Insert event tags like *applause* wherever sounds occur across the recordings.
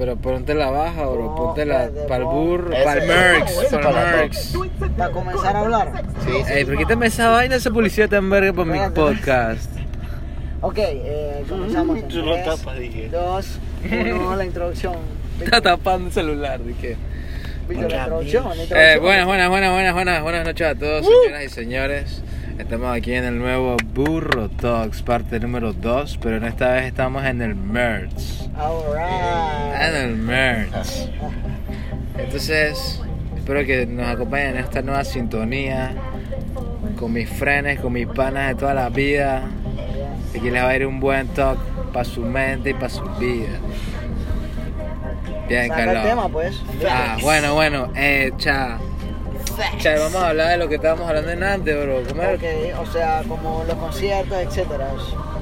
pero ponte la baja, bro. No, ponte la pa'l pon- burro, pa'l ese- merx, para. Para comenzar a hablar. Sí, sí. Ey, pero quítame esa vaina, esa publicidad tan verga para mi podcast. Ok, eh, comenzamos. en Tú lo tapas, dije. Dos, uno, *laughs* la introducción. Está tapando el celular, ¿de Víctor, la introducción, la Eh, buenas, buenas, buenas, buenas, buenas, buenas noches a todos, señoras y señores. Estamos aquí en el nuevo Burro Talks, parte número 2, pero en esta vez estamos en el merch. Alright. En el merch. Entonces, espero que nos acompañen en esta nueva sintonía con mis frenes, con mis panas de toda la vida. Aquí les va a ir un buen talk para su mente y para su vida. Bien, Saca el Carlos. tema, pues. Ah, bueno, bueno, eh, cha. Cha, vamos a hablar de lo que estábamos hablando en antes, bro. ¿Cómo era? Ok, o sea, como los conciertos, etcétera.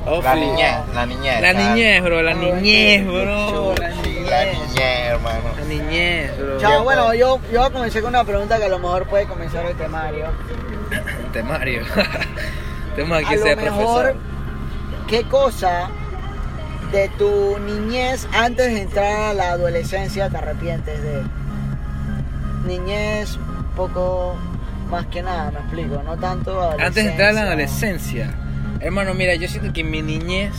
Oh, La niñez, la niñez. La cara. niñez, bro, la niñez, bro. La niñez. la niñez, hermano. La niñez, bro. Chao, bueno, yo, yo comencé con una pregunta que a lo mejor puede comenzar el temario. *coughs* Temario. *laughs* Tenemos aquí a lo ese mejor, profesor. ¿qué cosa de tu niñez antes de entrar a la adolescencia te arrepientes de? Niñez, poco más que nada, me explico, no tanto. Antes de entrar a la adolescencia. Hermano, mira, yo siento que en mi niñez.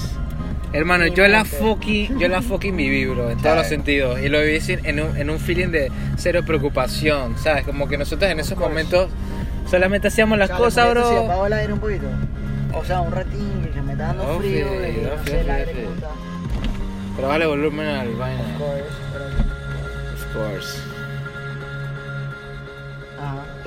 Hermano, Mi yo la fucking, yo la fucking viví, bro, en todos los sentidos. Y lo viví en un, en un feeling de cero preocupación, ¿sabes? Como que nosotros en esos momentos solamente hacíamos las cosas, bro. el aire un poquito. O sea, un ratín que me está dando frío, digo, no el aire. Pero vale volumen al vaina. Of course, Of course.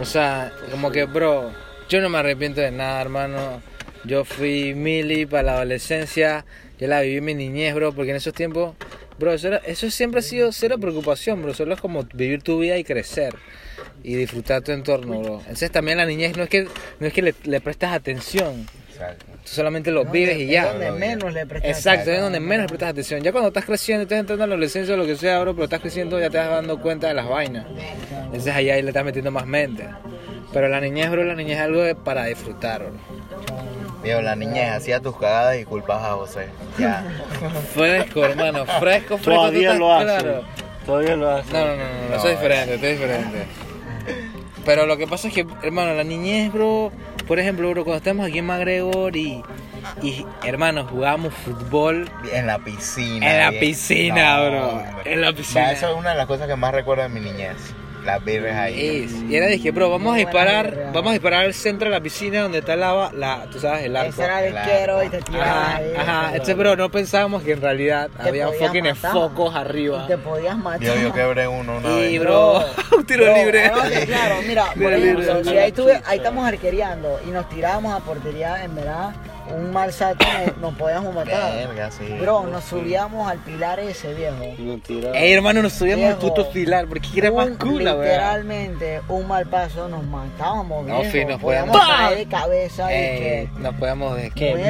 O sea, como que, bro, yo no me arrepiento de nada, hermano. Yo fui mili para la adolescencia, yo la viví mi niñez, bro, porque en esos tiempos, bro, eso, eso siempre ha sido cero preocupación, bro. Solo es como vivir tu vida y crecer y disfrutar tu entorno, bro. Entonces también la niñez no es que, no es que le, le prestas atención, Exacto. Tú solamente lo Donde- vives y es ya. donde menos le prestas Exacto, es atención. donde menos le prestas atención. Ya cuando estás creciendo, estás entrando a la adolescencia o lo que sea, bro, pero estás creciendo, ya te vas dando cuenta de las vainas. Entonces ahí, ahí le estás metiendo más mente. Pero la niñez, bro, la niñez es algo de- para disfrutar, bro. Viejo, la niñez hacía tus cagadas y culpas a José. Ya. *laughs* Fresco, hermano, fresco, fresco. Todavía lo hace. claro. Todavía lo hace. No, no, no, no, no, No, eso es diferente, eso es diferente. Pero lo que pasa es que, hermano, la niñez, bro, por ejemplo, bro, cuando estamos aquí en McGregor y, y hermano, jugábamos fútbol En la piscina. En la bien. piscina, bro. hombre. En la piscina. Eso es una de las cosas que más recuerdo de mi niñez. Las birres ahí. Es, y era dije, bro, vamos a disparar, vamos a disparar al centro de la piscina donde está el agua, la, tú sabes, el arco. Ese era isquero y te tirabas Ajá, ahí. ajá, Te entonces, bro, no pensábamos que en realidad había fucking matar. focos arriba. Y te podías matar. Yo, yo quebré uno una Y, vez. bro, *laughs* un tiro Bro, libre. no, que claro, mira, *laughs* por ejemplo, libre. si ahí, tuve- ahí estamos arquereando y nos tirábamos a portería, en verdad, un mal salto nos, podíamos matar. Verga, sí. Bro, nos subíamos al pilar ese viejo. No tira. Ey, hermano, nos subíamos al Viejo, puto pilar, porque era más cool, la verdad. Literalmente, un mal paso nos matábamos, No, viejo. sí, nos podíamos caer de cabeza y Ey, que... nos podíamos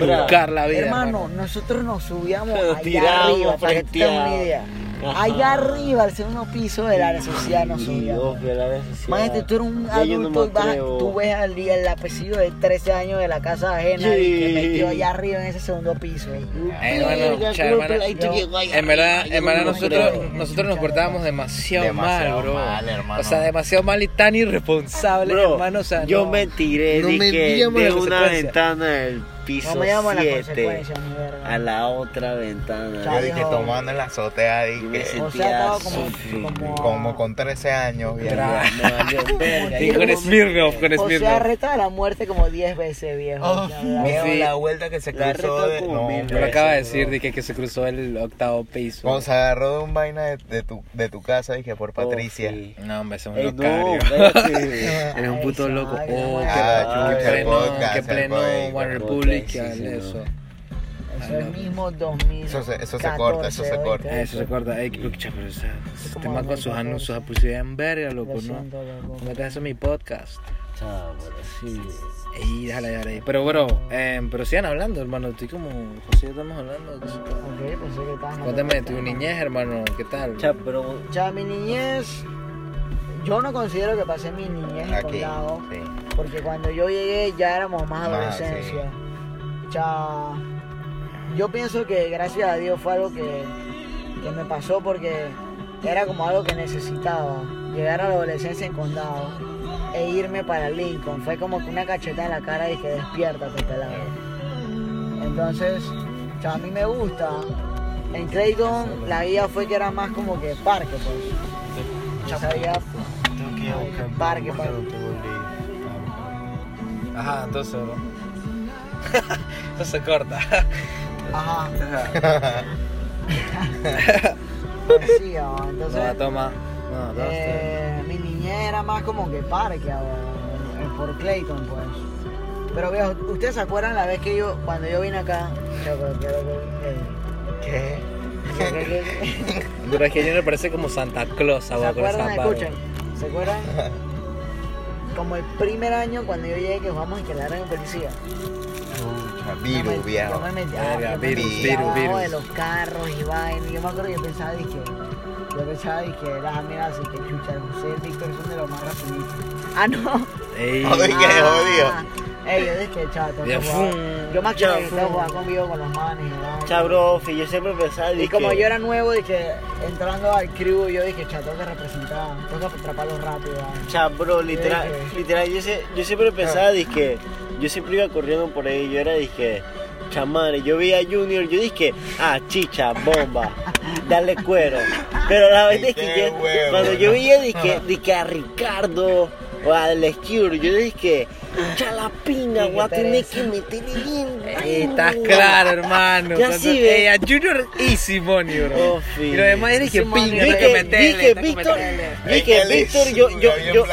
buscar la vida. Hermano, nosotros nos subíamos allá arriba, para que tengas una idea. *laughs* Ajá. Allá arriba, al segundo piso del área social la vez sí, Imagínate, tú eres un ya yo no adulto y vas, tú ves al día el apellido de 13 años de la casa ajena y que metió allá arriba en ese segundo piso. Yo- allá En verdad, yo en no nosotros, creo. nosotros nos portábamos demasiado, Demasiado mal, bro. mal, hermano. O sea, demasiado mal y tan irresponsable, Bro, hermano. O sea, yo no- me tiré no de, que de una ventana del piso No me llaman las 7 consecuencias, mi verga. a la otra ventana. Yo dije tomando en la azotea y Y me que sentí O sea, como, como, como con 13 años. *laughs* verga. Y con Smirnoff, con O sea, Smirnoff. reta de la muerte como 10 veces, viejo. Oh, viejo, Sí. la vuelta que se cruzó de... No, Me lo acaba de decir, bro. de que, que se cruzó el octavo piso. Cuando se agarró de un vaina de, de tu, de tu casa, dije, por Patricia. Oh, sí. No, hombre, es un Ey, locario. Eres *laughs* un puto loco. Oh, qué, pleno, qué pleno One Republic sí, eso. Eso es el mismo 2000. Eso se- eso se corta, eso se corta. Ah, Eso se corta. Ey, escucha, pero como tema con sus 2014. anuncios, sus publicidad en verga, loco, Lo ¿no? siento, loco. No metas eso en mi podcast. Chao, sí. Ey, déjala, déjala. Pero, bro, eh, pero sigan hablando, hermano. Estoy como, José, estamos hablando. Ok, pensé que estabas Cuéntame de tu niñez, hermano. ¿Qué tal? Chao, pero Ya, mi niñez. Yo no considero que pasé mi niñez en Aquí. condado. Sí. Porque cuando yo llegué ya éramos más Ah, adolescencia. Ya, yo pienso que gracias a Dios fue algo que, que me pasó porque era como algo que necesitaba. Llegar a la adolescencia en condado e irme para Lincoln. Fue como que una cacheta en la cara y que despiértate, pelado. Entonces, a mí me gusta. En Clayton la guía fue que era más como que parque, pues. O sea, había Tengo que ir a buscar Parque, parque. no Ajá, entonces, bro. *laughs* Eso se corta. Ajá. *laughs* Sí, No, entonces toma. No, dos, tres. eh, mi niñez era más como que parque eh, por Clayton pues. Pero viejo, ¿ustedes se acuerdan la vez que yo, cuando yo vine acá? ¿Qué? creo que- Pero es que yo me parece como Santa Claus, ¿Se acuerdan? Escuchen, ¿se acuerdan? *laughs* Como el primer año cuando yo llegué que jugamos y que la eran policía. Chucha, Yo me- Viru, Yo viejo. me metí, Verga, ah, yo me virus, virus. de los carros y vaina. Yo me acuerdo que yo pensaba, dije, yo pensaba, dije, las mira así que chucha, José Víctor son de los más rapiditos. Ah, no. Ey. Jodido. Ey, yo dije, chato, no. Yo más que Ya estaba fue. jugando conmigo con los manes. y vaina. Chabro, Ofi, yo siempre pensaba Y como yo era nuevo, dije, entrando al crew, yo dije, chato, tengo que representar, tengo que atraparlos rápido. vaina. Chabro, literal, Dije. literal, yo, se- yo siempre pensaba, dije, yo siempre iba corriendo por ahí, yo era, dije, chamare, yo veía a Junior, yo dije, ah, chicha, bomba, dale cuero. Pero la verdad es que yo- cuando yo ¿no? veía, dije, dije a Ricardo o a Alex Cure, yo dije, cha la pinga, Sí, voy a tener que meterle bien. Estás duro". claro, hermano. Ya sí, ve. A Junior Easy Money, bro. Ofi. Y lo demás que pinga, que meterle, que Víctor, Él es Víctor, yo, yo, yo.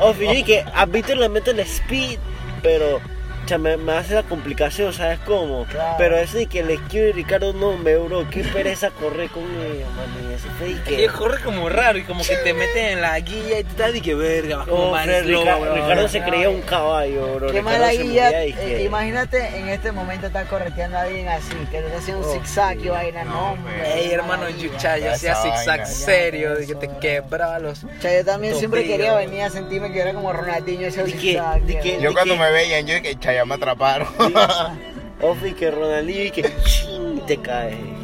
Ofi, yo dije, a Víctor le meto el speed, pero, cha, me, me hace la complicación, ¿sabes cómo? Claro. Pero eso de que el esquivo y Ricardo no me bro, qué pereza correr con ellos, man, y eso fue de Es que... que corre como raro y como que te meten en la guía y tú estás de que verga, vas como Oh, Rica- bro. Ricardo se creía un caballo, bro. Qué Ricardo mala guía. y que- eh, imagínate en este momento estar correteando a alguien así, que le está haciendo un Oh, zigzag y vaina. No, No, hombre. Ey, hermano, yucha, yo hacía zigzag serio, de que te quebraba los. O sea, yo también siempre quería venir a sentirme que era como Ronaldinho ese Di que- zigzag. que- Yo cuando que- me veían, yo dije, chaya, me atraparon. *laughs* Ofi, que Ronaldinho y que ching, te él-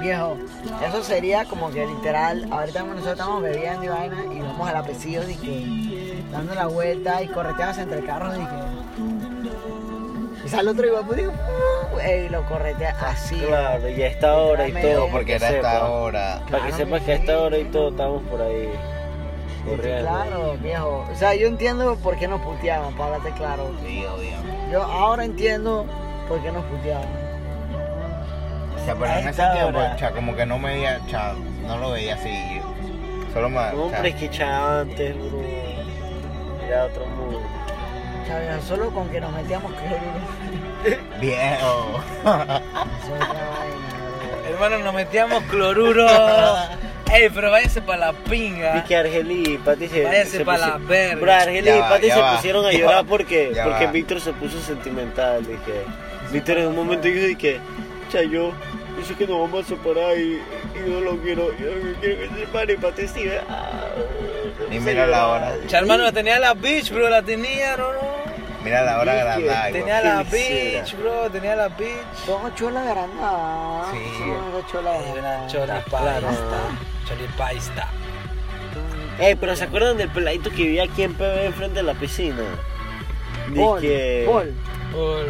Viejo, eso sería como que literal, ahorita nosotros estamos bebiendo y vaina y vamos a la pesillo y que dando la vuelta y correteamos entre carros y que... Y sale otro igual, pues digo, "Uh", ey, lo corretea así. Claro, y a esta hora y todo, porque era esta hora. Para que sepas que a esta hora y todo estamos por ahí corriendo. Claro, viejo. O sea, yo entiendo por qué nos puteaban, para darte claro. Sí. Yo ahora entiendo por qué nos puteaban. O sea, pero en ese tiempo, hora. cha, como que no me veía, cha, no lo veía así. Solo me. No, hombre, es que ya antes, bro. Era otro mundo. Chavos, solo con que nos metíamos *laughs* cloruro. Viejo. Hermano, nos metíamos cloruro. *laughs* Ey, pero váyase para la pinga. Y que Argelí y Pati se. Váyase se pa' pusi- la verga. Bro, Argelí y Pati se va, pusieron a llorar va, porque, porque. Víctor se puso sentimental. Dije. Víctor en un momento dijo que. Chayo, dice que nos vamos a separar y, y no lo quiero. Yo no quiero que se separe y Pati sigue. Ah, Y mira la hora. Cha, hermano, la tenía la bitch, bro, la tenía, no, no. Mira la hora agrandada. Tenía la bitch, bro, tenía la bitch. Son cholas grandadas. Sí. Una grandadas. choripaista. Claro. Choripaista. Ey, pero ¿se acuerdan del peladito que vivía aquí en PB enfrente de la piscina? Paul, Dije. Paul.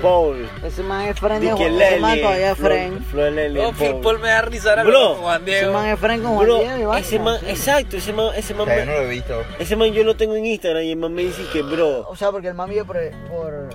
Paul. Ese man es friend de Juan. Ese man todavía es friend. Flo Oh, Phil Paul. Paul me da risa ahora Bro, con Juan Ese Diego. man es friend con Juan Bro, Diego y ese man, sí. exacto, ese man, ese man, O sea, yo no lo he visto. ese man yo lo tengo en Instagram y el man me dice que, bro, O sea, porque el man vive por, por,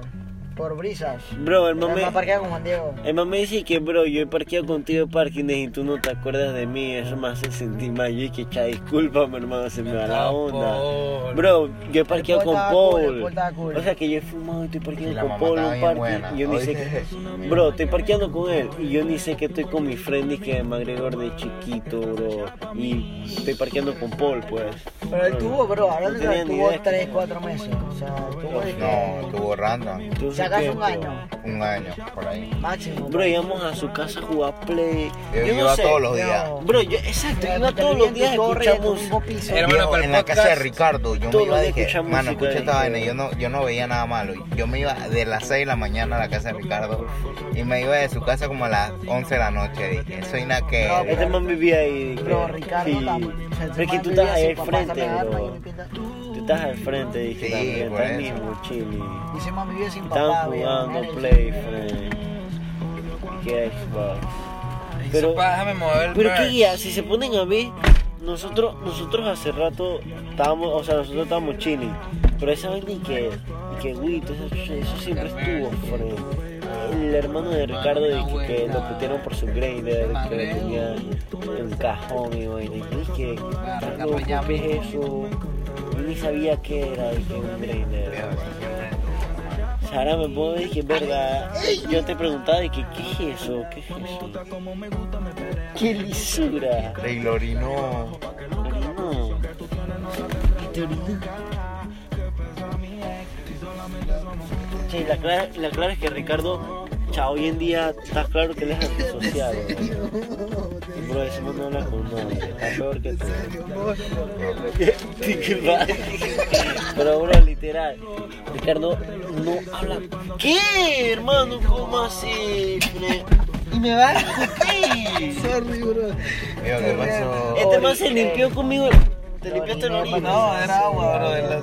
por brisas. bro, el man me, parquea con Juan Diego. el man me dice que, bro, yo he parqueado contigo en parkings y tú no te acuerdas de mí, eso me hace sentir mal. Yo dije, cha, discúlpame, hermano, se me va la onda. Paul. Bro, yo he parqueado con Paul cool, cool. O sea que yo he fumado y estoy parqueando la con mamá Paul en un parque y yo ni sé ¿Oíste qué. eso? Bro, estoy parqueando con él y yo ni sé que estoy con mi friend y que McGregor de chiquito, bro. Y estoy parqueando con Paul, pues. Pero él tuvo, bro, hablando No tuvo idea. 3, 4 meses. O sea, tuvo que- No, estuvo random. Entonces, O sea, casa un año. Un año, por ahí. Máximo. Bro, íbamos a su casa a jugar play. Yo, Yo no iba sé. todos los días. No. Bro, yo, exacto, Ya, iba todos los días a piso. Hermano, Viejo, para el en la casa de Ricardo, yo me iba que, escuchamos mano, escucha esta vaina, yo no, yo no veía nada malo. Yo me iba de las 6 de la mañana a la casa de Ricardo y me iba de su casa como a las 11 de la noche. Dije, soy una que. No, Este man vivía ahí. dije, Bro, Ricardo. Pero es que tú estás ahí al frente, bro. Tú estás al frente, dije, Sí, también, eso. mismo, chile. Y ese man vivía sin papá, Estaban jugando Play, friend. ¿Qué Xbox? Pero, Pero- qué guía, si se ponen a ver, nosotros, nosotros hace rato estábamos, o sea, nosotros estábamos chilling, pero esa vaina y que, y que eso, eso siempre estuvo, friend. El hermano de Ricardo de que, que lo pusieron por su grader, que tenía un cajón y vaina. Y yo dije, "Ricardo, ¿qué es eso? Yo ni sabía qué era, dije, un grader. Ahora me pongo y dije, verga, yo te preguntaba de que, ¿qué es eso? ¿Qué es eso? ¡Qué lisura! Rey Lorino. No. Sí, la clara, la clara es que Ricardo, cha, hoy en día está claro que él es *laughs* antisocial. Bro, bro ese man no habla con nadie, está peor que tú. *laughs* Pero bro, literal, Ricardo no habla. ¿Qué, hermano? ¿Cómo así? Y me va a escupir. Sorry, bro. Viejo, ¿qué pasó? Este man se limpió conmigo. Te limpiaste el orina. No, era agua, bro, de la.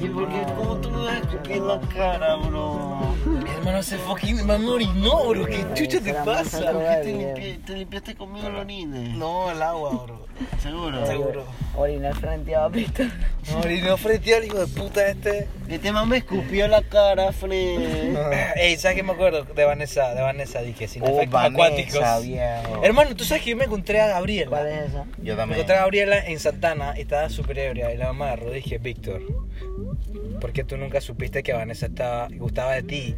¿Y por qué? ¿Cómo tú me vas a escupir la cara, bro? Hermano se fucking man orinó, bro. ¿Qué chucha te pasa? ¿Por qué te, Bien. limpi- te limpiaste conmigo el orine? No, el agua, bro. ¿Seguro? Seguro. Orinar frente a Pito. No, orinó frente al hijo de puta este. Este man me escupió la cara, Fred. *laughs* Ey, ¿sabes qué me acuerdo? De Vanessa, de Vanessa, dije, sin Oh, efectos Vanessa, acuáticos. viejo. Hermano, ¿tú sabes que yo me encontré a Gabriela? ¿Cuál es esa? Yo Me también. encontré a Gabriela en Santana y estaba súper ebria y la mamá agarró y dije, Víctor, ¿por qué tú nunca supiste que Vanessa estaba, gustaba de ti?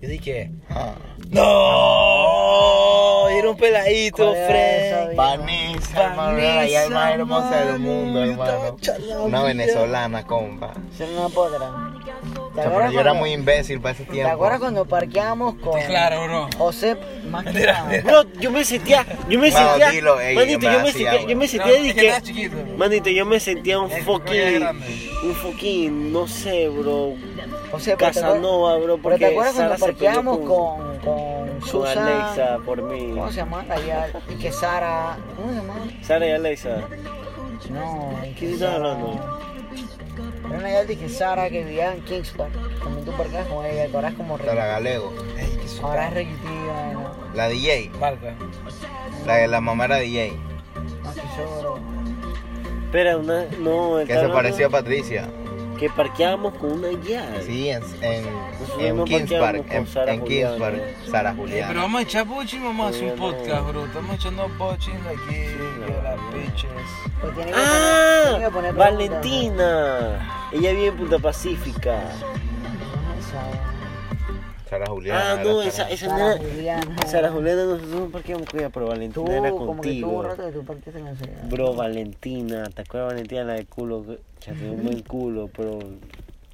Yo dije, Ah. ¡No! Era un peladito, ¿Cuál era Fred. Vanessa, hermano, era la más hermosa del mundo, hermano. Una venezolana, compa. Esa era una podra. ¿Te O sea, pero acuerdas yo era cuando- muy imbécil para ese ¿Te tiempo. acuerdas cuando parqueamos con Claro, bro. José? Bro, yo me sentía, yo me sentía, dilo, ey, manito, yo me yo me hacía, sentía, yo me sentía No, que manito, yo me sentía un fucking, un fucking, no sé, bro, José, te Casanova, bro, porque te acuerdas Sara cuando parqueamos con, con, con con Susan? Alexa por mí. ¿Cómo se llama? Allá, y que Sara. ¿Cómo se llama? Sara y Alexa. No, ¿Qué estás Sara- hablando? Era una galla que Sara que vivía en Kingston. También tú parqueas con ella, que ahora es como Sara. Galego. Ey, qué su- Ahora es requitiva, ¿no? La DJ. Marca. La, la mamá era DJ. Espera, una, no, Que se pareció a Patricia. Que parqueábamos con una llave. Sí, en, en, Kings Park. En, Sara en Kings Juliana. Park. Sara Eh, pero Juliana. vamos a echar bochín, vamos a hacer un podcast, bro. Estamos echando bochín aquí, que las bitches. Pues ¡Ah! Valentina. Ella vive en Punta Pacífica. Sara Juliana. Ah, no, esa, Sara- esa Sara no era- Juliana. Sara Juliana, nosotros no parqueamos con ella, pero Tú, Valentina era como que tú contigo. un rato de tu esa ciudad. Bro, Valentina, ¿te acuerdas Valentina la de culo? Ya tenía un buen culo, pero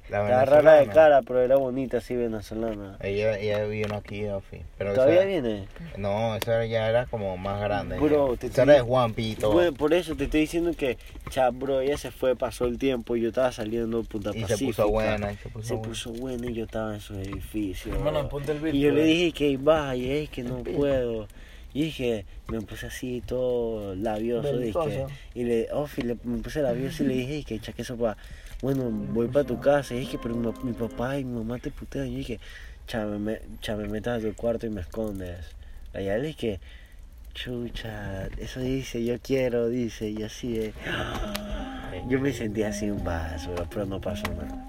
La estaba rara de cara, pero era bonita, así venezolana. Ella, ella vino aquí, Ofi. Pero ¿Todavía esa- viene? No, esa ya era como más grande. Bro, te esa era de estoy- Juan Pito. Bueno, por eso te estoy diciendo que, cha, bro, ella se fue, pasó el tiempo y yo estaba saliendo de Punta y Pacífica. se puso buena. Y se puso Se buena. puso buena y yo estaba en su edificio. Hermano, ponte el beat, Y yo le pues. dije que vaya, es que no puedo. Y dije, me puse así todo labioso, dije, y le, Ofi, le, me puse labioso y le dije que chaque sopa, bueno, voy para tu casa, y dije, pero mi, mi papá y mi mamá te putean, y yo dije, cha, me, me- cha, me metas a tu cuarto y me escondes. Allá le dije, chucha, eso dice, yo quiero, dice, y así es. *gasps* Yo me sentí así un vaso, pero no pasó nada.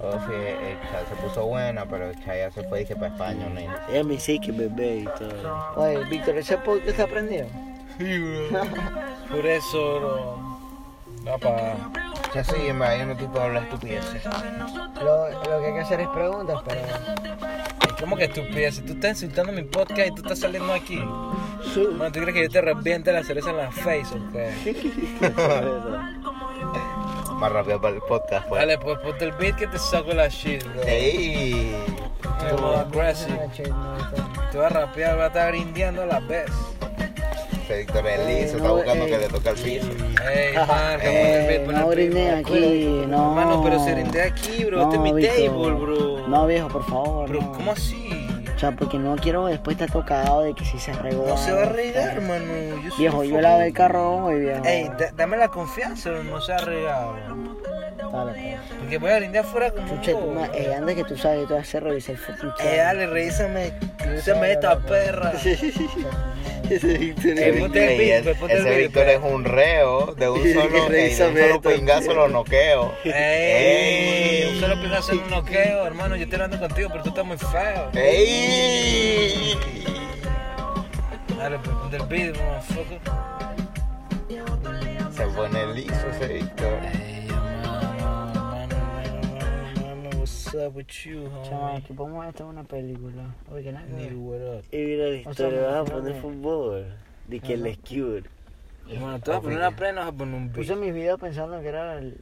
Ofi, eh, cha, se puso buena, pero cha, ya se fue dije para España, nene. Ella me dice que bebé y todo. Oye, Víctor, ¿ese podcast está prendido? Sí, bro. *laughs* Por eso, bro. Va pa. Ya sí, en verdad, yo no te puedo hablar estupideces. Lo, lo que hay que hacer es preguntas, pero... ¿Cómo que estupidez? Si tú estás insultando mi podcast y tú estás saliendo aquí. Bueno, ¿tú crees que yo te reviente la cereza en la face o qué? *laughs* Más rápido para el podcast, pues. Dale, pues ponte el beat que te saco la shit, bro. Ey. Aggressive. Te voy a rapear, voy a estar grindeando a la vez. Este Víctor Eh, está no, buscando eh. que le toque el piso. Ey, man, Eh, no brindé aquí, no. Hermano, pero se brindé aquí, bro. este es mi table, bro. No, viejo, por favor. Pero, no. ¿cómo así? O sea, porque no quiero después estar tocado de que si se regó. No se va a regar, hermano. Yo soy Viejo, yo lavé el carro hoy, viejo. Ey, da- dame la confianza, no se ha regado. Dale, pues. Porque voy a brindar afuera como un Chuche, tú, ma- eh, antes que tú sabes, yo te voy a hacer revisar el fucking chat. Eh, dale, revísame, revísame esta perra. *laughs* Ese Víctor ponte el ey, es- pues, ponte el ese beat, Víctor pues. es un reo de un solo, ey, de un Revísame solo esto, pingazo lo noqueo. *laughs* Ey, Ey. un solo pienso hacer un noqueo, hermano. Yo estoy hablando contigo, pero tú estás muy feo. ¡Ey! Dale, pues ponte el beat, motherfucker. Se pone liso ese Víctor. What's up with you, Chaval, homie? aquí podemos estar en una película. Oye, nada. que ver. Nigga, what up? Y mira la O sea, historia, vas a poner que- fútbol. De que el cute. Hermano, tú vas a poner una plena o vas a poner un Puse beat. mis videos pensando que era el.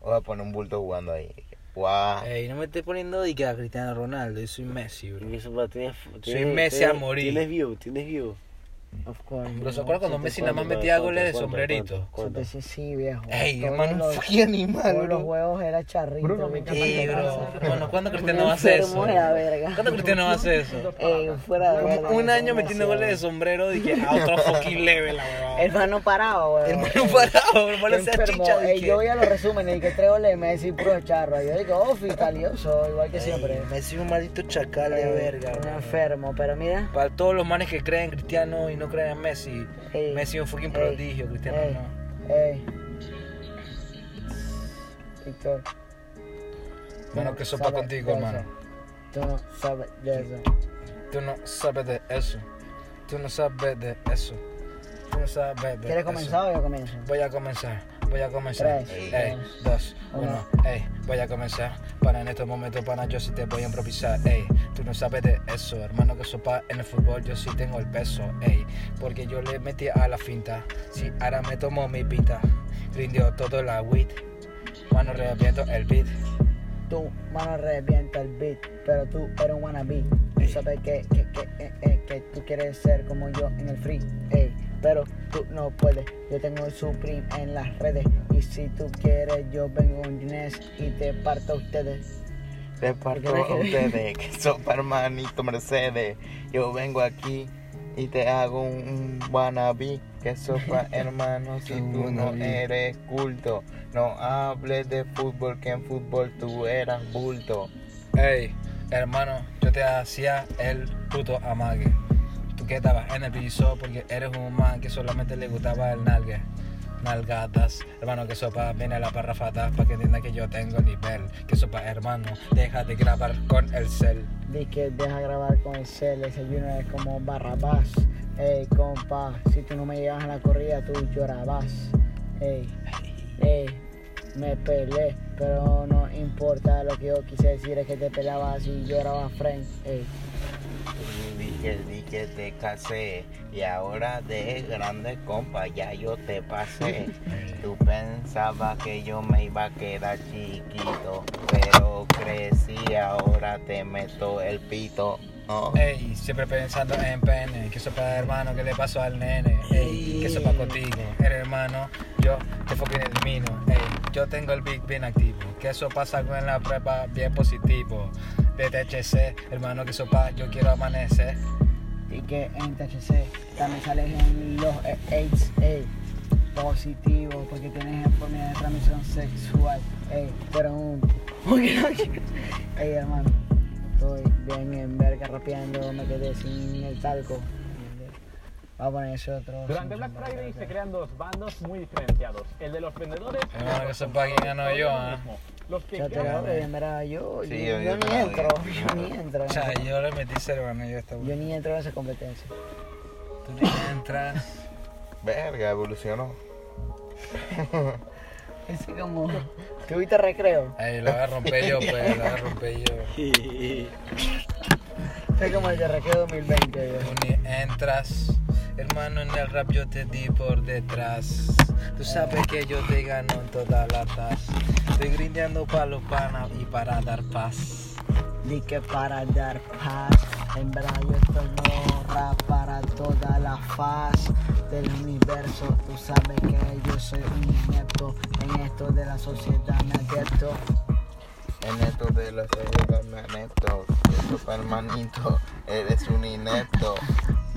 Voy a poner un bulto jugando ahí. Guau. Ey, no me estés poniendo de que a Cristiano Ronaldo, yo soy Messi, bro. Y eso va, tienes, Soy tienes- Messi tienes- a morir. Tienes view, tienes view. Of course. Bro, ¿se no. acuerdan cuando ¿Cuánto, Messi nada más metía goles de sombrerito? Entonces sí, viejo. Ey, hermano, un los- fucking animal, Todos los juegos era charrito. Bruno, me. Hermano, ¿cuándo Cristiano va a hacer eso? enfermo de la verga. ¿Cuándo Cristiano va a hacer eso? Ey, fuera de verdad. Un año metiendo goles de sombrero, dije, a otro fucking level, la verdad. Hermano parado, weón. Hermano parado, hermano Enfermo. chicha. Ey, dije. yo voy a los resúmenes y que tres goles de Messi puro charro. Yo digo, oh, vitalioso, igual que siempre. Messi es un maldito chacal de verga. Un enfermo, pero mira. Para todos los manes que creen en Cristiano y no creen en Messi, Ey, Messi es un fucking prodigio, Cristiano ey, no. Ey. Víctor. Bueno, que sopa contigo, de hermano. Tú no sabes de eso. Tú no sabes de eso. Tú no sabes de eso. ¿Quieres eso. comenzar o yo comienzo? Voy a comenzar, voy a comenzar. Tres, Ey, dos, uno. uno, ey, voy a comenzar. Para en estos momentos, para yo sí te voy a improvisar. Ey, tú no sabes de eso, hermano, que sopa en el fútbol yo sí tengo el peso. Ey, porque yo le metí a la finta. Si ahora me tomo mi pita, rindió todo la weed. Mano, reviento el beat. Tú, mano, revienta el beat, pero tú eres un wannabe. Tú sabes que, que, que, eh, eh, que tú quieres ser como yo en el free, ey, pero tú no puedes. Yo tengo el Supreme en las redes y si tú quieres yo vengo con Ginés y te parto a ustedes. Te parto a ustedes, *laughs* que sopa hermanito Mercedes. Yo vengo aquí y te hago un, un wannabe. Que sopa *laughs* hermano, si Un tú no eres culto. No hables de fútbol, que en fútbol tú eras bulto. Ey, hermano, yo te hacía el puto amague. Que estabas en el piso porque eres un man que solamente le gustaba el nalgue. Nalgadas, hermano, que sopa, viene la parrafata para que entienda que yo tengo nivel. Que sopa, hermano, deja de grabar con el cel. Di que deja grabar con el cel, ese Junior es como Barrabás. Ey, compa, si tú no me llevas a la corrida, tú llorabas. Ey, ey, me pelé, pero no importa lo que yo quise decir, es que te pelabas y llorabas, friend. Ey, Dije, dije, te casé y ahora de grande compa ya yo te pasé. *laughs* Tú pensabas que yo me iba a quedar chiquito, pero crecí, ahora te meto el pito. ¿No? Ey, siempre pensando en pene. Que sopa, hermano, que le pasó al nene. Ey, que sopa contigo. Eres hermano, yo te fucking elimino. Ey, yo tengo el big bien activo. Que eso pasa con la prueba bien positivo. De THC, hermano, que sopa, yo quiero amanecer. y que en THC también sales en los eh, AIDS, ey, positivo, porque tienes enfermedad de transmisión sexual. Ey, pero un. *laughs* ey, hermano, estoy bien en verga rapeando, me quedé sin el talco. Vamos a poner ese otro. Durante Black Friday se crean dos bandos muy diferenciados. El de los vendedores. Hermano, que sepa quién ganó yo, ¿ah? Los que Ya te en verdad, yo, Sí, yo, yo- yo yo ni entro, yo ni entro. O sea, yo le metí cero, hermano, yo esta Yo ni entro en esa competencia. Tú ni entras. Verga, evolucionó. *laughs* Es como, ¿tuviste recreo? Ey, la voy a romper yo, pues, la voy a romper yo. *laughs* Es como el de recreo 2020. viejo. Tú ni entras. Hermano, en el rap yo te di por detrás. Tú sabes que yo te gano en todas las. Estoy grindeando para los panas y para dar paz. di que para dar paz. En verdad yo estoy no rap para toda la faz del universo. Tú sabes que yo soy un inepto en esto de la sociedad me adepto. En esto de la sociedad me anepto, que sopa hermanito, eres un inepto.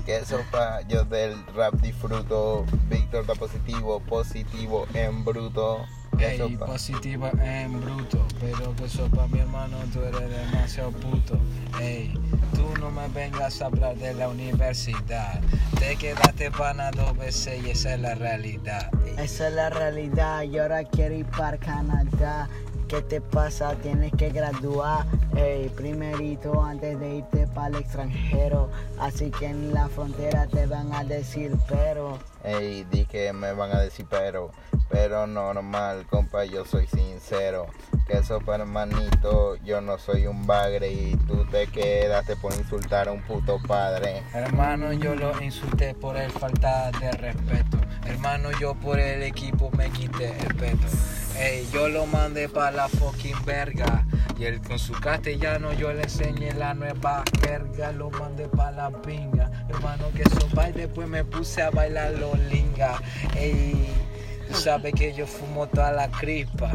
Que sopa, yo del rap disfruto, Víctor está positivo, positivo en bruto. Ey, sopa. positiva en bruto, pero que sopa mi hermano, tú eres demasiado puto. Ey, tú no me vengas a hablar de la universidad. Te quedaste pana dos veces y esa es la realidad. Ey, Esa es la realidad y ahora quiero ir para Canadá. ¿Qué te pasa? Tienes que graduar, ey, primerito antes de irte para el extranjero. Así que en la frontera te van a decir pero. Ey, di que me van a decir pero, pero normal, compa, yo soy sincero. Que sopa hermanito, yo no soy un bagre y tú te quedaste por insultar a un puto padre. Hermano, yo lo insulté por el falta de respeto. Hermano, yo por el equipo me quité el peto. Ey, yo lo mandé para la fucking verga. Y él con su castellano yo le enseñé la nueva jerga. Lo mandé para la pinga. Hermano, que sopa y después me puse a bailar los linga. Ey, tú sabes que yo fumo toda la crispa.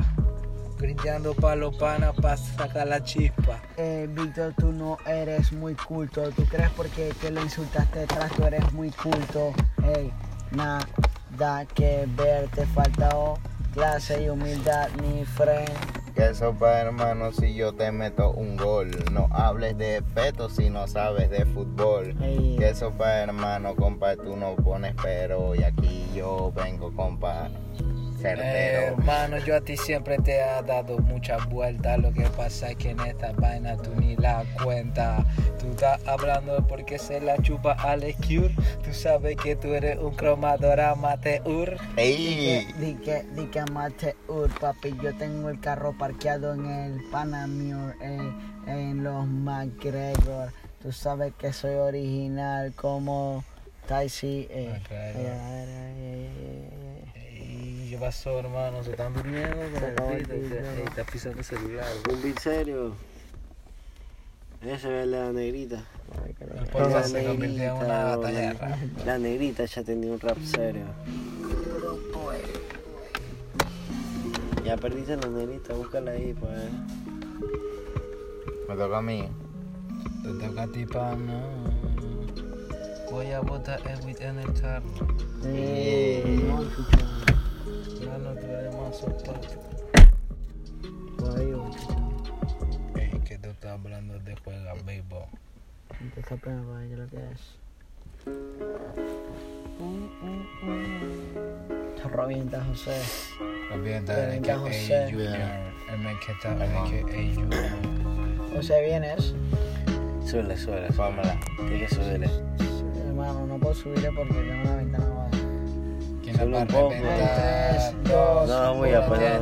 Grindeando pa' los panas pa' sacar la chispa. Eh, Víctor, tú no eres muy culto. ¿Tú crees porque que lo insultaste detrás? Tú eres muy culto. Ey, nada que ver, te faltó clase y humildad, mi friend. Que sopa hermano, si yo te meto un gol, no hables de peto si no sabes de fútbol. Ey, Que sopa hermano, compa, tú no pones pero y aquí yo vengo, compa, Eh, hermano, yo a ti siempre te he dado muchas vueltas. Lo que pasa es que en esta vaina tú ni la cuenta. Tú estás hablando de por qué se la chupa Alex Cure. Tú sabes que tú eres un cromador amateur. Ey, Di que, di que amateur, papi. Yo tengo el carro parqueado en el Panamure, eh, en los McGregor. Tú sabes que soy original como Tyson. Eh. ¿Qué pasó, hermano? Se están durmiendo con el pito. Estás pisando el celular. Un beat serio. Ese es la negrita. Ay, El podcast se convirtió en una negrita, batalla de la- rap. La negrita ya tenía un rap serio. Ya perdiste la negrita, búscala ahí, pues. me toca a mí. Te toca a ti, pana. Voy a botar el en el. Eh, no, chucha. Hermano, tú eres más. Ey, que tú estás hablando de juega béisbol. Empieza apenas para ver lo que es. Te revienta, José. Revienta Revienta, el que José. Está el que Junior. José, ¿vienes? Suele, suele. Pámela. Tiene que subirle. Hermano, no puedo subirle porque tengo una ventana baja. ¿Quién la Solo a un poco. No, muy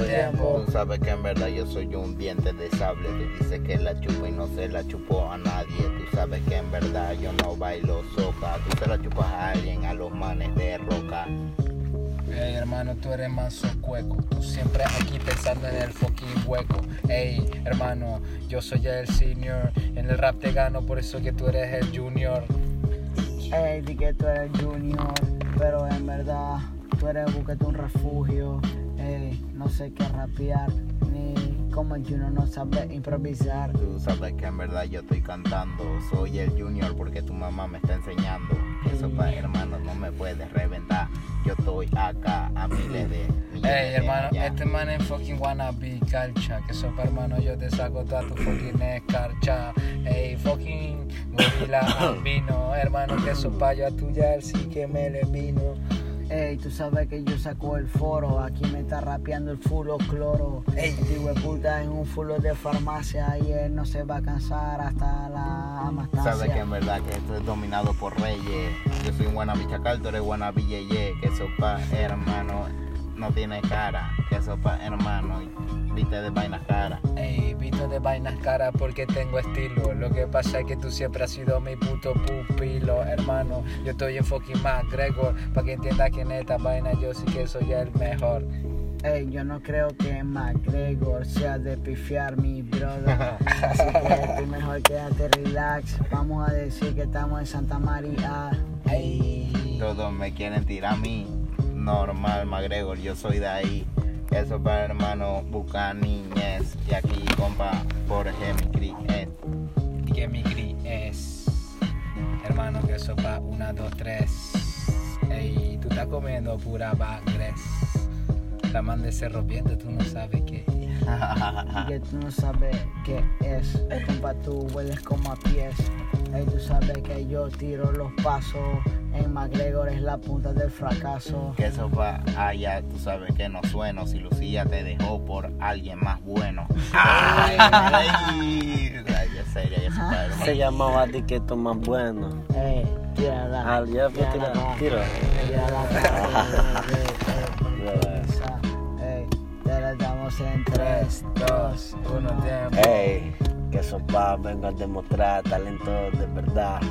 tiempo. Tú sabes que en verdad yo soy un diente de sable. Tú dices que la chupo y no se la chupó a nadie. Tú sabes que en verdad yo no bailo soca. Tú se la chupas a alguien, a los manes de roca. Ey, hermano, tú eres manso cueco. Tú siempre aquí pensando en el fucking hueco. Ey, hermano, yo soy el senior. En el rap te gano, por eso que tú eres el junior. Ey, di que tú eres junior, pero en verdad tú eres búsquete un refugio. Ey, no sé qué rapear, ni como el junior no sabe improvisar. Tú sabes que en verdad yo estoy cantando. Soy el junior porque tu mamá me está enseñando. Que sopa hermano no me puedes reventar. Yo estoy acá a miles de Ey, hermano, este man es fucking wannabe calcha. Que sopa, hermano, yo te saco toda tu fucking escarcha. Ey, fucking gorila *coughs* albino. Hermano, que sopa, yo a tuya sí que me le vino. Ey, tú sabes que yo saco el foro, aquí me está rapeando el fulo cloro. Ey. Este hijo de puta en un fulo de farmacia y él no se va a cansar hasta la amastasia. Sabes que en verdad que esto es dominado por reyes. Yo soy un wannabe chacal, tú eres wannabe yeye. Que sopa hermano no tiene cara. Que sopa hermano viste de vainas cara. Ey, visto de vainas caras porque tengo estilo. Lo que pasa es que tú siempre has sido mi puto pupilo, hermano. Yo estoy en fucking McGregor. Pa' que entiendas que en esta vaina yo sí que soy el mejor. Ey, yo no creo que McGregor sea de pifiar mi brother. *laughs* Así que tú mejor quédate relax. Vamos a decir que estamos en Santa María. Ey. Todos me quieren tirar a mí. Normal, McGregor, yo soy de ahí. Eso para hermano, busca niñez. Y aquí, compa, Jorge, mi cri, eh. Es. Hermano, que sopa, una, dos, tres. Ey, tú estás comiendo pura bagres. La man de cerro viento, tú no sabes qué. Y que tú no sabes qué es. Compa, tú hueles como a pies. Ey, tú sabes que yo tiro los pasos. En McGregor es la punta del fracaso. Que eso va allá, tú sabes que no sueno. Si Lucía te dejó por alguien más bueno. Ay, ay, ya seria, ya se llamaba Diqueto más bueno. Ey, tírala. Ah, ya fue tírala. tira- tira. Tírala. En 3, 2, 1. tiempo. Ey, que eso va, vengo a demostrar talento de verdad.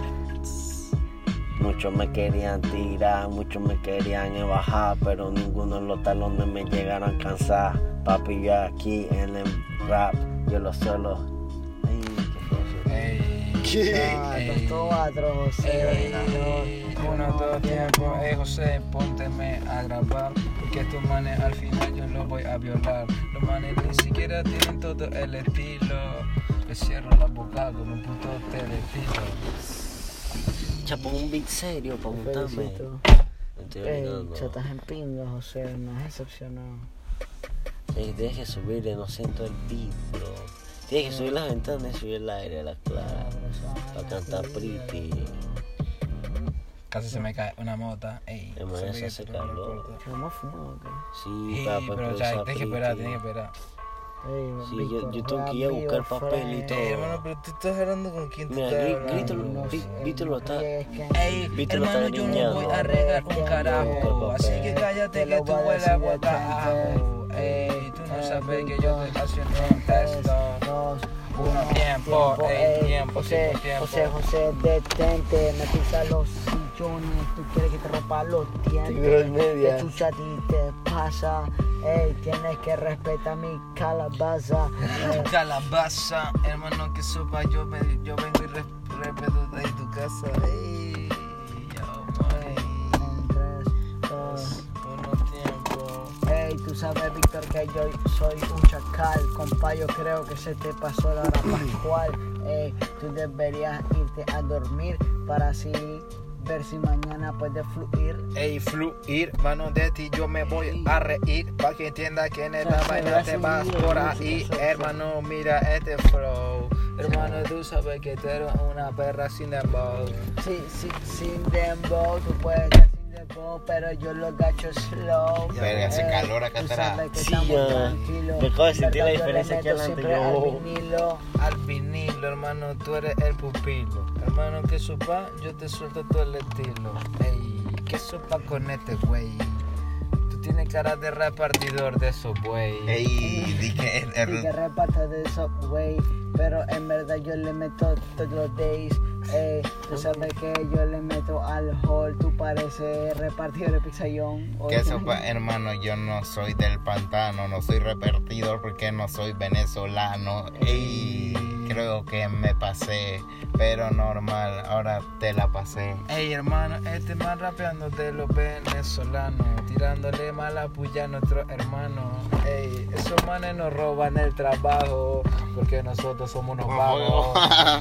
Muchos me querían tirar, muchos me querían bajar, pero ninguno de los talones me llegaron a alcanzar. Papi, yo aquí en el rap, yo lo solo. Ay, ¿qué fue eso? Ey, Ah, ey, con cuatro, José. ey, uno, todo tiempo. Ey, José, pónteme a grabar. Porque estos manes al final yo los voy a violar. Los manes ni siquiera tienen todo el estilo. Le cierro la boca con un puto teletilo. Chapo, un beat serio. Estoy Ey, chatas en pinga, José. No es excepcional. Ey, que subirle, no siento el beat, bro. Tienes que subir las ventanas y subir el aire a la clara. Para cantar pretty. Casi se me cae una mota. Ey, se me hace calor. ¿Pero fumado qué? Sí, Ey, para pero ya, tienes que esperar, tienes que esperar. Ey, Sí, Víctor, yo- yo tengo que ir a buscar Víctor, papel y todo. Ey, hermano, pero tú estás hablando con quién tú Mira, No sé, Vítelo está. Ey, Viste lo hermano, está yo no voy a arreglar un carajo. Así que cállate que tú hueles a bocajo. Ey, tú no sabes que yo estoy haciendo esto. Dos, Uno, tiempo, ey, tiempo, José, tiempo, José, José, detente, me pisa los sillones, tú quieres que te rompa los dientes, que chucha a ti te pasa, ey, tienes que respetar mi calabaza, *laughs* ey, Calabaza, hermano, que sopa. Yo, me, yo vengo y res- respeto de tu casa. Ey, sabes, Víctor, que yo soy un chacal. Compa, yo creo que se te pasó la hora *clears throat* pascual. Ey, tú deberías irte a dormir para así ver si mañana puedes fluir. Ey, fluir, mano de ti, yo me voy a reír. Pa' que entienda que en esta vaina te vas por ahí. Hermano, mira este flow. Hermano, tú sabes que tú eres una perra sin dembow. Sí, sí, sin dembow, tú puedes pero yo lo gacho slow. Verga, hace Ey, calor acá atrás. sabes que Sí, estamos ya. tranquilos. Me acabo de sentir la diferencia aquí adelante, yo- al vinilo. Al vinilo, hermano, tú eres el pupilo. Hermano, que sopa, yo te suelto todo el estilo. Ey, ¿qué sopa con este güey? Tú tienes cara de repartidor de esos güey. Ey, di que Y que er- reparta de Subway, pero en verdad yo le meto todos los days. Ey, tú sabes que yo le meto al hall, tú pareces repartidor de pizzayón. que eso hermano, yo no soy del pantano, no soy repartidor porque no soy venezolano. Ey, creo que me pasé, pero normal, ahora te la pasé. Ey hermano, este man rapeando de los venezolanos, tirándole mala puya a nuestros hermanos. Ey, esos manes nos roban el trabajo, porque nosotros somos unos vagos.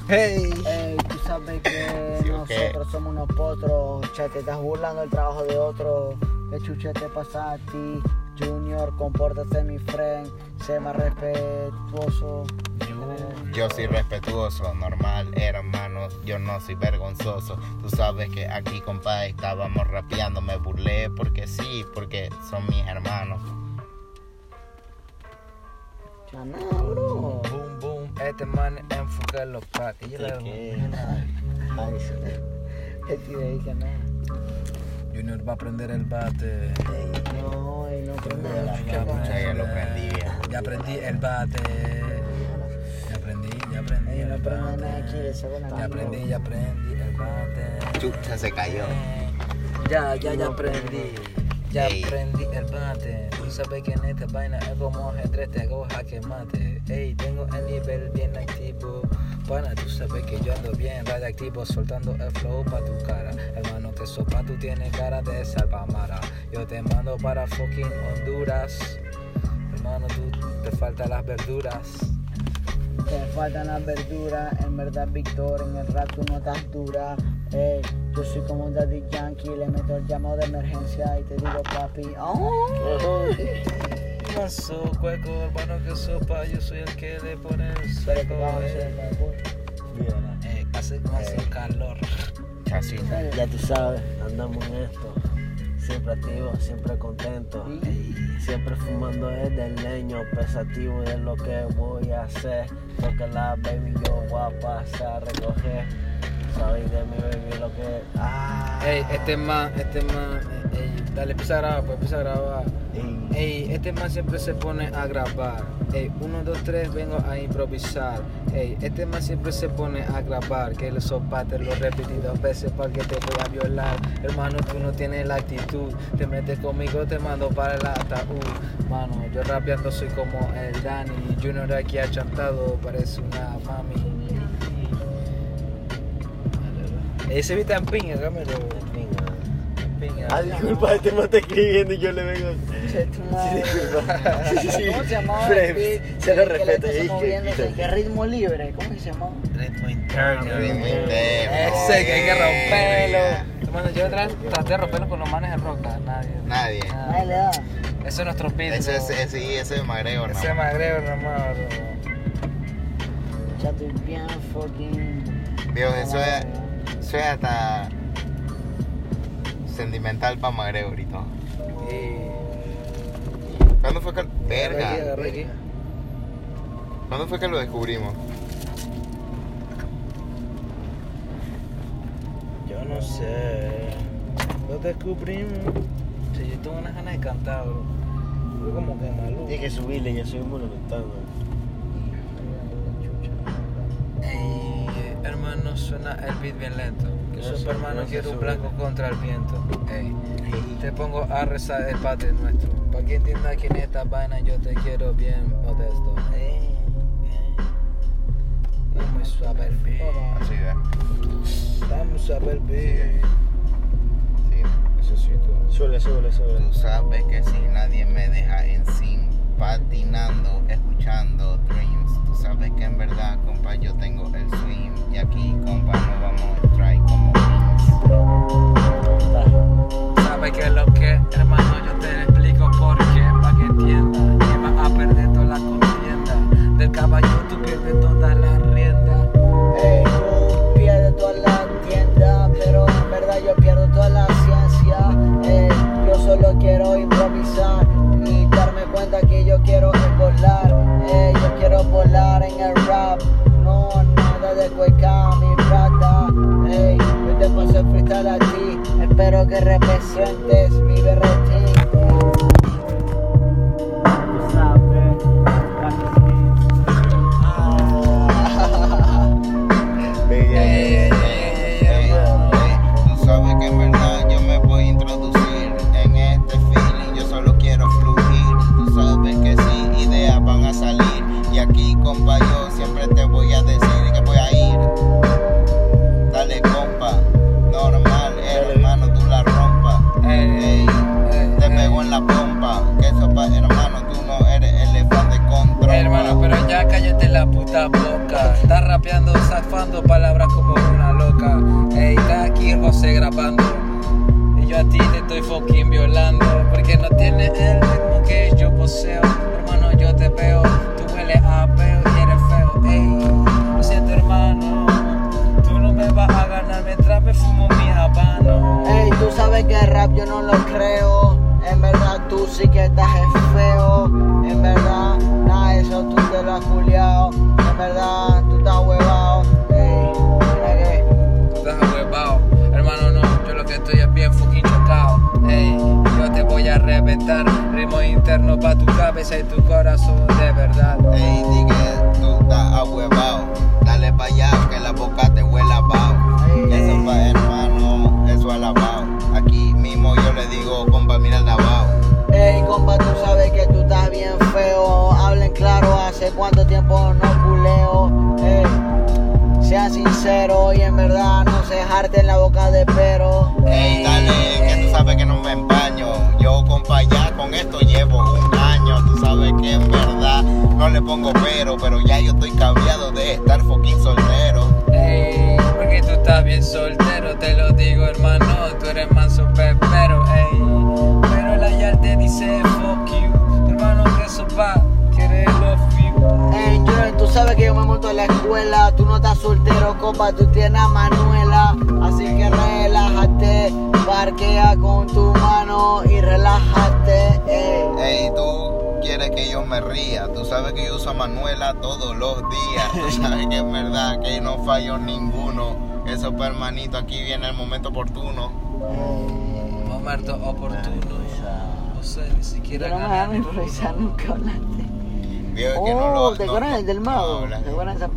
*laughs* Ey, Ey, tú sabes que Sí, ok. nosotros somos unos potros, che, te estás burlando del trabajo de otro. ¿Qué chucha te pasa a ti? Junior, compórtate mi friend, sé más respetuoso. Yo soy respetuoso, normal, hermano, yo no soy vergonzoso. Tú sabes que aquí, compadre, estábamos rapeando, me burlé porque sí, porque son mis hermanos. Nada, bro. boom, boom, este man enfoca en los packs. Yo le. Junior va a prender el bate. No, no prende prendí, viejo. Ya aprendí el bate. Ya aprendí, ya aprendí no aquí, Ya aprendí, ya aprendí el bate. Chucha, se cayó. Ya, ya, ya aprendí. Ya Ey. aprendí el bate, tú sabes que en esta vaina es como ajedrez, te hago jaque mate. Ey, tengo el nivel bien activo. Pana, tú sabes que yo ando bien radiactivo, soltando el flow pa' tu cara. Hermano, que sopa, tú tienes cara de salvamara. Yo te mando para fucking Honduras. Hermano, tú te faltan las verduras. Te faltan las verduras, en verdad Víctor, en el rap tú no estás dura. Ey, yo soy como un daddy yankee, le meto el llamado de emergencia y te digo papi. Oh. Manso, cueco, hermano, que sopa, yo soy el que le pone el hacer eh. Eh, hace calor. Chasita. Ya tú sabes, andamos en esto. Siempre activo, siempre contento. Siempre fumando desde el leño, pensativo de lo que voy a hacer. Lo que la baby yo voy a pasar a recoger. Sabéis de mi baby lo que. Ah. Ey, este man, este man, ey, ey, dale, empieza a grabar, pues empieza a grabar. Ey, Ey, este man siempre se pone a grabar. Ey, uno, dos, tres, vengo a improvisar. Ey, este man siempre se pone a grabar. Que el sopa te lo repetí dos veces porque te voy a violar. Hermano, tú no tienes la actitud. Te metes conmigo, te mando para el ataúd. Mano, yo rapeando soy como el Dani. Junior aquí achantado, parece una mami. Ese viste en pinga, cámelo. Pinga. Ah, disculpa, este me está escribiendo y yo le vengo. Che, tu madre. Sí, sí. ¿Cómo se llamaba? El beat se lo que respeto, moviéndose? ¿Qué ritmo libre? ¿Cómo que se llamaba? Ritmo interno. Ritmo interno. Ese que hay que romperlo. Hermano, yo tra- traté de romperlo con los manes de roca. Nadie. Nadie. Le da. Ese es nuestro beat. Ese es, ese, sí, ese es McGregor, Ese ¿no? McGregor nomás, bro. Ya estoy bien fucking. Viejo, eso es, es hasta sentimental para todo. Y... ¿Cuándo fue que, verga, agarré aquí. ¿cuándo fue que lo descubrimos? Yo no sé. Lo descubrimos. Sí, yo tengo unas ganas de cantar, bro. Fue como que maluco. Tienes que subirle, ya subimos lo cantando. Ey, hermano, suena el beat bien lento. Que No hermano, no sé quiero un blanco contra el viento. Ey, te pongo a rezar el padre nuestro. Pa' que entienda que en esta vaina yo te quiero bien modesto. Ey. Es muy suave el beat. Así de. Está muy suave el beat. Sí. Necesito. Súbele, súbele, súbele. Tú sabes que si nadie me deja en sin patinando, escuchando sabes que en verdad, compa, yo tengo el swing. Y aquí, compa, no vamos espero que zafando palabras dice fuck you, hermano que eso va, quiere love you. Ey, Junior, tú sabes que yo me monto en la escuela, tú no estás soltero, compa, tú tienes a Manuela, así que relájate, parquea con tu mano y relájate, ey. Ey, tú quieres que yo me ría. Tú sabes que yo uso a Manuela todos los días. Tú *laughs* sabes que es verdad que no fallo ninguno. Eso, hermanito, aquí viene el momento oportuno. Momento oportuno, no sé, ni siquiera Yo no me dejan improvisar nunca hablaste. Veo que no Oh, lo- ¿te no- acuerdas del del mago? ¿Te acuerdas esa?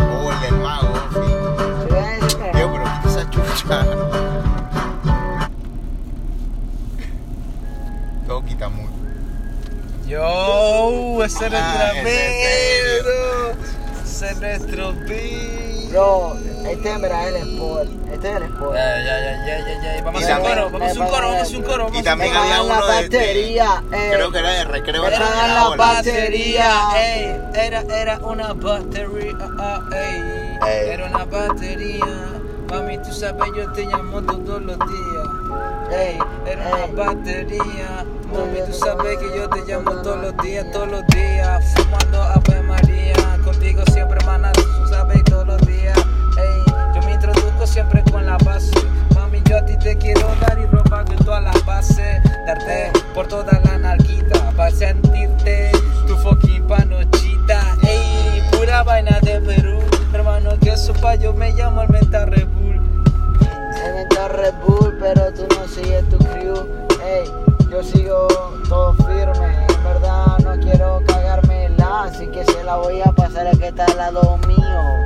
Oh, el del mago, sí. Yo, pero quita esa chucha. Todo quita mucho. Yo, ese es Ah, nuestro ese es beat, ese es nuestro beat. Bro, este es el sport, este es el sport. Ya, ya, ya, ya, ya, ya. Vamos Y a hacer un coro, vamos a hacer un coro, vamos a hacer un coro. vamos a Y también había pagan la uno de- de- batería, eh. Creo que era de recreo pagan la batería. ey, era, era una batería, ah, ey, Ey. era una batería. Mami, tú sabes, yo te llamo todos los días. Ey, Era ey. una batería. Mami, tú sabes que yo te llamo todos los días, todos los días. Fumando Ave María. Contigo siempre, mana, tú sabes siempre con la base. Mami, yo a ti te quiero dar y robar de todas las bases. Darte por toda la nalguita. Para sentirte tu fucking panochita. Ey, pura vaina de Perú. Hermano, que sopa, yo me llamo el Menta Red Bull. Se inventó Red Bull, pero tú no sigues tu crew. Ey, yo sigo todo firme. En verdad no quiero cagarme la, así que se la voy a pasar a que está al lado mío.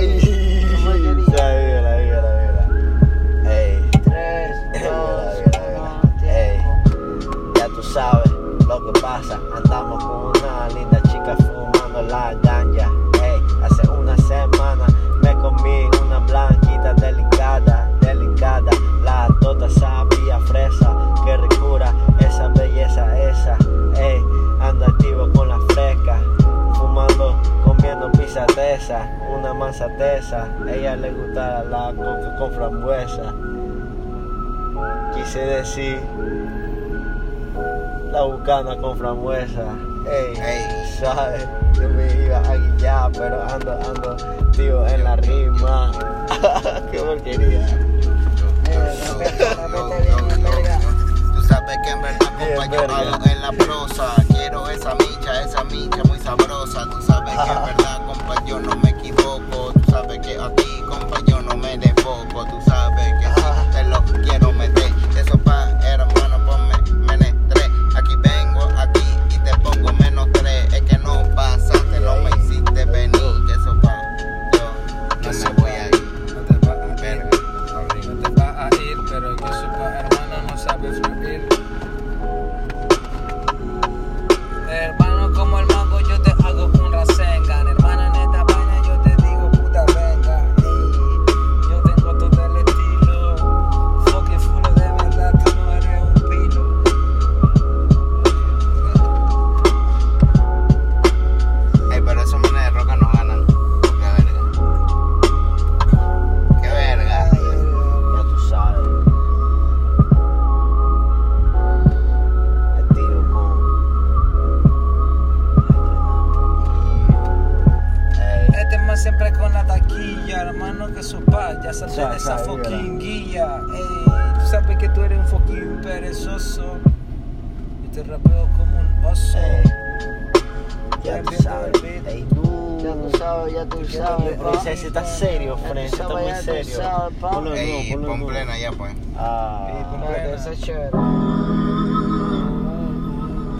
Ey, ¿cómo que dice? La vida, la vida, la vida. Ey, Tres, dos, uno, Ey. ya tú sabes lo que pasa. Andamos con una linda chica fumando la ganja. Esa. Ella le gusta la coca con frambuesa. Quise decir la bucana con frambuesa. Ey, Ey. ¿sabes? Yo me iba a guillar, pero ando, ando, tío, en la rima. *laughs* Qué porquería. Eh. Tú sabes que en verdad, compa, yo hago en la prosa. Quiero esa micha, esa micha muy sabrosa. Tú sabes que en *laughs* verdad, compa, yo no sabes que tú eres un fucking perezoso. Yo te rapeo como un oso. ey, ya tú sabes. Ey, tú. Ya tú sabes, ya tú sabes, pa. Ese ese está serio, Fren, está muy serio. sabes, pa. Ponlo de nuevo, pon plena ya, pues. Ah, Ah, que eso es chévere.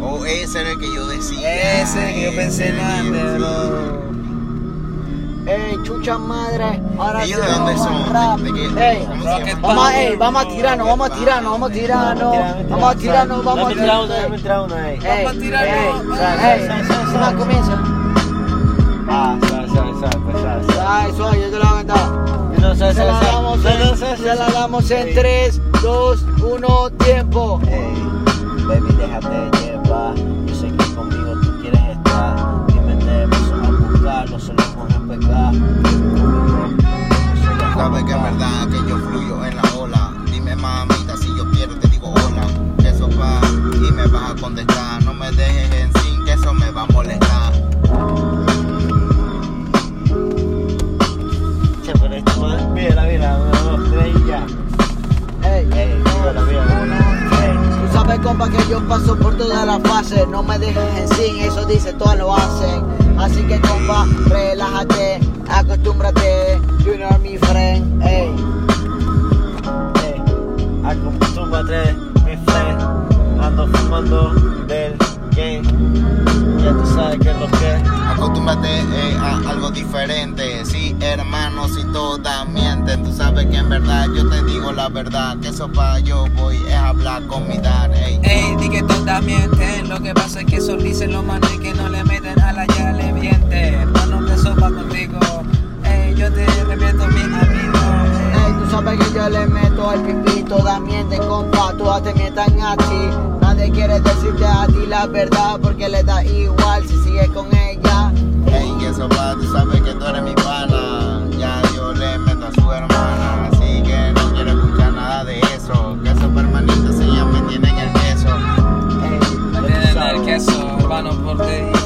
Oh, ese era el que yo decía. Ese que yo pensé en antes, bro. Ey, chucha madre, ahora ¿Ellos de dónde son? ¿De, de qué? Ey, vamos, ey, vamos a tirarnos, vamos a tirarnos, vamos a tirarnos, vamos a tirarnos, vamos a tirarnos. Vamos a tirarnos, vamos a tirarnos. Vamos comienza. Ah, suave, suave, suave, suave. Ah, yo te lo hago cantado. No. Se la damos en 3, 2, 1, tiempo. Ey, baby, déjate llevar, yo sé que conmigo tú quieres estar. Dime, te paso a buscar, no solemos respetar. Sabes que es verdad que yo fluyo en la ola. Dime, mamita, si yo quiero, te digo hola. Eso va y me vas a contestar. No me dejes en sin, que eso me va a molestar. Che, pero esto más. Mira, mira, uno, dos, tres y ya. Ey, Ey, mira, mira. Ey. Tú sabes, compa, que yo paso por todas las fases. No me dejes en sin, eso dice, todas lo hacen. Así que, compa, relájate, acostúmbrate. You know me friend, ey. Ey, acostúmbrate, mi friend. Ando fumando del game. Ya tú sabes que es lo que es. Acostúmbrate eh, a algo diferente. Sí, hermano, si todas mienten. Tú sabes que en verdad yo te digo la verdad. Que eso pa' yo voy es hablar con mi dar. Ey. Ey, di que todas mienten. Lo que pasa es que eso dicen los manos y que no le meten a la ya le miente. Hermano, que sopa contigo. Ey, yo te reviento mi amigo. Ey, tú sabes que yo le meto al pipí, todas mienten, compa, todas te mientan a ti. Nadie quiere decirte a ti la verdad porque le da igual si sigues con ella. Ey, que eso pa' tú sabes que tú eres mi pana. Ya yo le meto a su hermana. Así que no quiero escuchar nada de eso. Que esos hermanitos se me tienen el queso. Ey, Me tienen el queso, hermano, por ti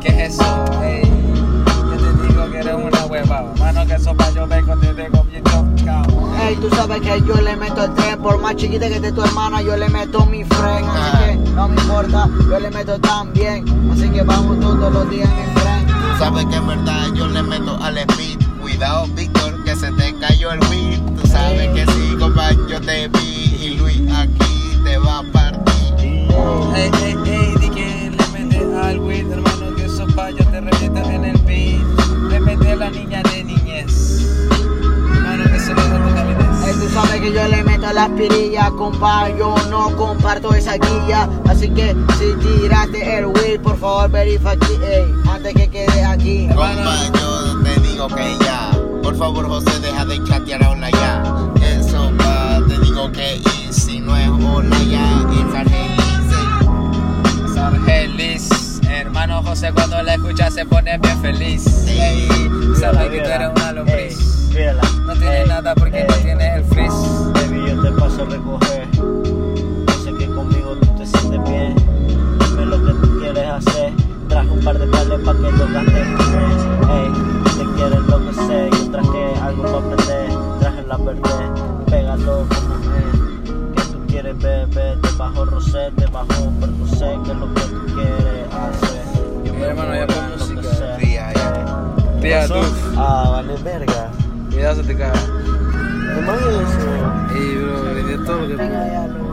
qué es eso. Ey, yo te digo que eres una hueva. Mano, que sopa yo vengo, te dejo bien chocado. ey, tú sabes que yo le meto el tren, por más chiquita que esté tu hermana, yo le meto mi friend. Así que no me importa, yo le meto también. Así que vamos todos los días, mi friend. Tú sabes que en verdad yo le meto al speed. Cuidado, Víctor, pirillas, compa, yo no comparto esa guía. Así que si tiraste el wheel, por favor verifica aquí, ey, antes que quede aquí. Compa, yo te digo que ya. Por favor, José, deja de chatear hola ya. Eso va, te digo que y si no es hola ya, es Argelis. Sargelis, hermano José, cuando la escucha se pone bien feliz. Ey, sabe que tú eres una lombriz. No tiene Ey, nada porque no tiene pa' que lo gastes. Ey, te quieres enloquecer. Yo traje algo pa' aprender. Traje la verde. Pégalo como es. Que tú quieres beber. Debajo rosé, debajo percocé. Que es lo que tú quieres hacer. Yo Mira, hermano, ya pon música. Tía, ya. Tía, tú. Ah, vale, verga. Cuidado, se te cae. ¿Cómo es eso? Ey, bro, vendió todo lo que